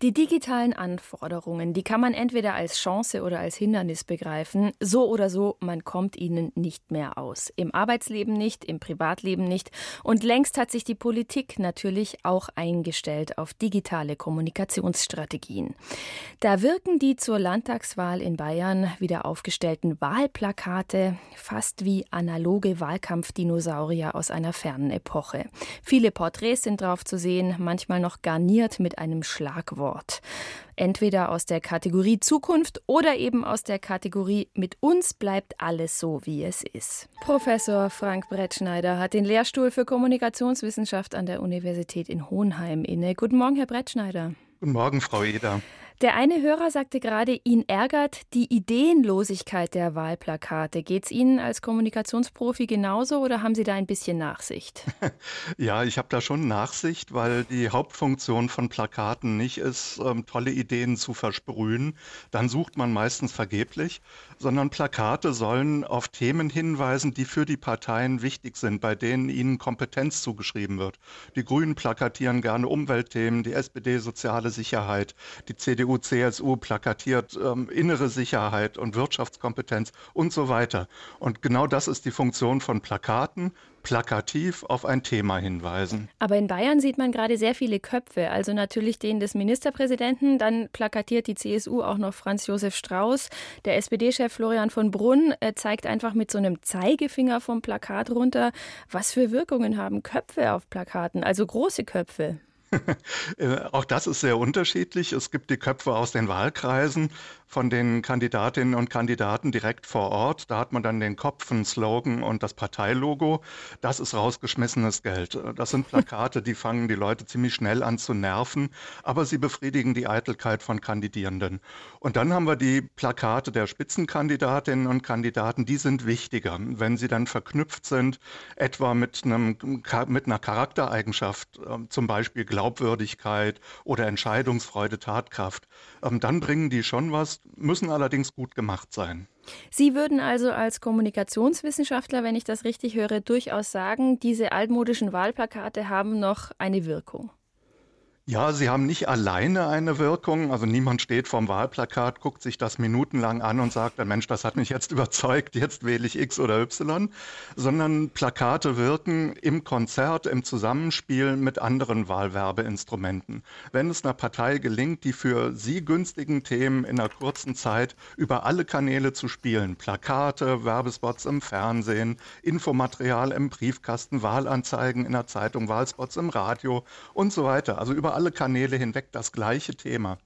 Die digitalen Anforderungen, die kann man entweder als Chance oder als Hindernis begreifen. So oder so, man kommt ihnen nicht mehr aus. Im Arbeitsleben nicht, im Privatleben nicht. Und längst hat sich die Politik natürlich auch eingestellt auf digitale Kommunikationsstrategien. Da wirken die zur Landtagswahl in Bayern wieder aufgestellten Wahlplakate fast wie analoge Wahlkampfdinosaurier aus einer fernen Epoche. Viele Porträts sind drauf zu sehen, manchmal noch garniert mit einem Schlagwort. Wort. Entweder aus der Kategorie Zukunft oder eben aus der Kategorie Mit uns bleibt alles so, wie es ist. Professor Frank Brettschneider hat den Lehrstuhl für Kommunikationswissenschaft an der Universität in Hohenheim inne. Guten Morgen, Herr Brettschneider. Guten Morgen, Frau Eder. Der eine Hörer sagte gerade, ihn ärgert die Ideenlosigkeit der Wahlplakate. Geht es Ihnen als Kommunikationsprofi genauso oder haben Sie da ein bisschen Nachsicht? ja, ich habe da schon Nachsicht, weil die Hauptfunktion von Plakaten nicht ist, ähm, tolle Ideen zu versprühen. Dann sucht man meistens vergeblich, sondern Plakate sollen auf Themen hinweisen, die für die Parteien wichtig sind, bei denen ihnen Kompetenz zugeschrieben wird. Die Grünen plakatieren gerne Umweltthemen, die SPD soziale Sicherheit, die CDU CDU, CSU plakatiert ähm, innere Sicherheit und Wirtschaftskompetenz und so weiter. Und genau das ist die Funktion von Plakaten plakativ auf ein Thema hinweisen. Aber in Bayern sieht man gerade sehr viele Köpfe, also natürlich den des Ministerpräsidenten, dann plakatiert die CSU auch noch Franz Josef Strauß. Der SPD-Chef Florian von Brunn äh, zeigt einfach mit so einem Zeigefinger vom Plakat runter, was für Wirkungen haben Köpfe auf Plakaten, also große Köpfe. Äh, auch das ist sehr unterschiedlich. Es gibt die Köpfe aus den Wahlkreisen von den Kandidatinnen und Kandidaten direkt vor Ort. Da hat man dann den Kopf, einen Slogan und das Parteilogo. Das ist rausgeschmissenes Geld. Das sind Plakate, die fangen die Leute ziemlich schnell an zu nerven, aber sie befriedigen die Eitelkeit von Kandidierenden. Und dann haben wir die Plakate der Spitzenkandidatinnen und Kandidaten, die sind wichtiger, wenn sie dann verknüpft sind, etwa mit, einem, mit einer Charaktereigenschaft, ähm, zum Beispiel Glaubwürdigkeit oder Entscheidungsfreude, Tatkraft. Ähm, dann bringen die schon was, müssen allerdings gut gemacht sein. Sie würden also als Kommunikationswissenschaftler, wenn ich das richtig höre, durchaus sagen, diese altmodischen Wahlplakate haben noch eine Wirkung. Ja, sie haben nicht alleine eine Wirkung. Also niemand steht vorm Wahlplakat, guckt sich das minutenlang an und sagt, Mensch, das hat mich jetzt überzeugt, jetzt wähle ich X oder Y, sondern Plakate wirken im Konzert, im Zusammenspiel mit anderen Wahlwerbeinstrumenten. Wenn es einer Partei gelingt, die für sie günstigen Themen in einer kurzen Zeit über alle Kanäle zu spielen, Plakate, Werbespots im Fernsehen, Infomaterial im Briefkasten, Wahlanzeigen in der Zeitung, Wahlspots im Radio und so weiter, also über alle Kanäle hinweg das gleiche Thema.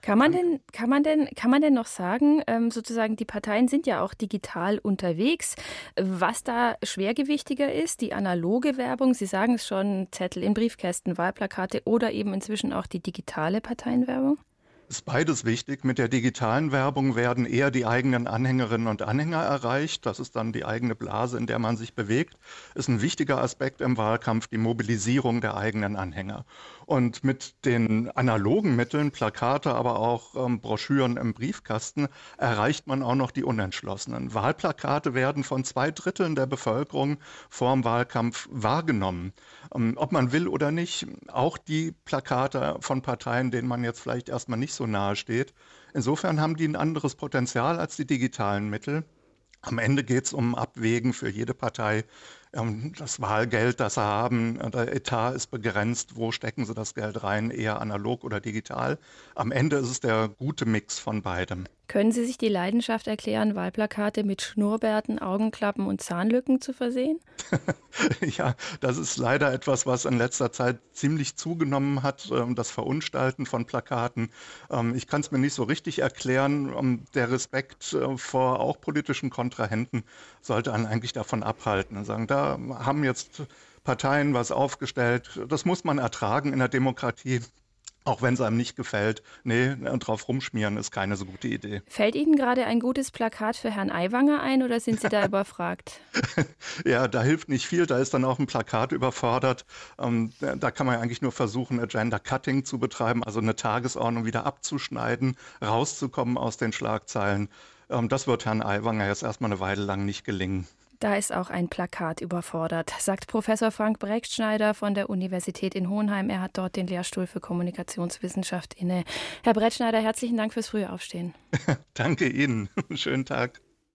Kann man denn, kann man denn, kann man denn noch sagen, ähm, sozusagen, die Parteien sind ja auch digital unterwegs, was da schwergewichtiger ist, die analoge Werbung, Sie sagen es schon, Zettel in Briefkästen, Wahlplakate oder eben inzwischen auch die digitale Parteienwerbung? Ist beides wichtig. Mit der digitalen Werbung werden eher die eigenen Anhängerinnen und Anhänger erreicht. Das ist dann die eigene Blase, in der man sich bewegt. Ist ein wichtiger Aspekt im Wahlkampf, die Mobilisierung der eigenen Anhänger. Und mit den analogen Mitteln, Plakate, aber auch ähm, Broschüren im Briefkasten, erreicht man auch noch die Unentschlossenen. Wahlplakate werden von zwei Dritteln der Bevölkerung vor dem Wahlkampf wahrgenommen. Ähm, ob man will oder nicht, auch die Plakate von Parteien, denen man jetzt vielleicht erstmal nicht so nahe steht. Insofern haben die ein anderes Potenzial als die digitalen Mittel. Am Ende geht es um Abwägen für jede Partei, das Wahlgeld, das sie haben, äh, der Etat ist begrenzt. Wo stecken sie das Geld rein? Eher analog oder digital? Am Ende ist es der gute Mix von beidem. Können Sie sich die Leidenschaft erklären, Wahlplakate mit Schnurrbärten, Augenklappen und Zahnlücken zu versehen? ja, das ist leider etwas, was in letzter Zeit ziemlich zugenommen hat, ähm, das Verunstalten von Plakaten. Ähm, ich kann es mir nicht so richtig erklären. Der Respekt äh, vor auch politischen Kontrahenten sollte einen eigentlich davon abhalten und sagen, da haben jetzt Parteien was aufgestellt. Das muss man ertragen in der Demokratie. Auch wenn es einem nicht gefällt, nee, drauf rumschmieren ist keine so gute Idee. Fällt Ihnen gerade ein gutes Plakat für Herrn Aiwanger ein oder sind Sie da überfragt? ja, da hilft nicht viel. Da ist dann auch ein Plakat überfordert. Ähm, da kann man eigentlich nur versuchen, Agenda Cutting zu betreiben, also eine Tagesordnung wieder abzuschneiden, rauszukommen aus den Schlagzeilen. Ähm, das wird Herrn Aiwanger jetzt erstmal eine Weile lang nicht gelingen. Da ist auch ein Plakat überfordert, sagt Professor Frank Brechtschneider von der Universität in Hohenheim. Er hat dort den Lehrstuhl für Kommunikationswissenschaft inne. Herr Brechtschneider, herzlichen Dank fürs frühe Aufstehen. Danke Ihnen. Schönen Tag.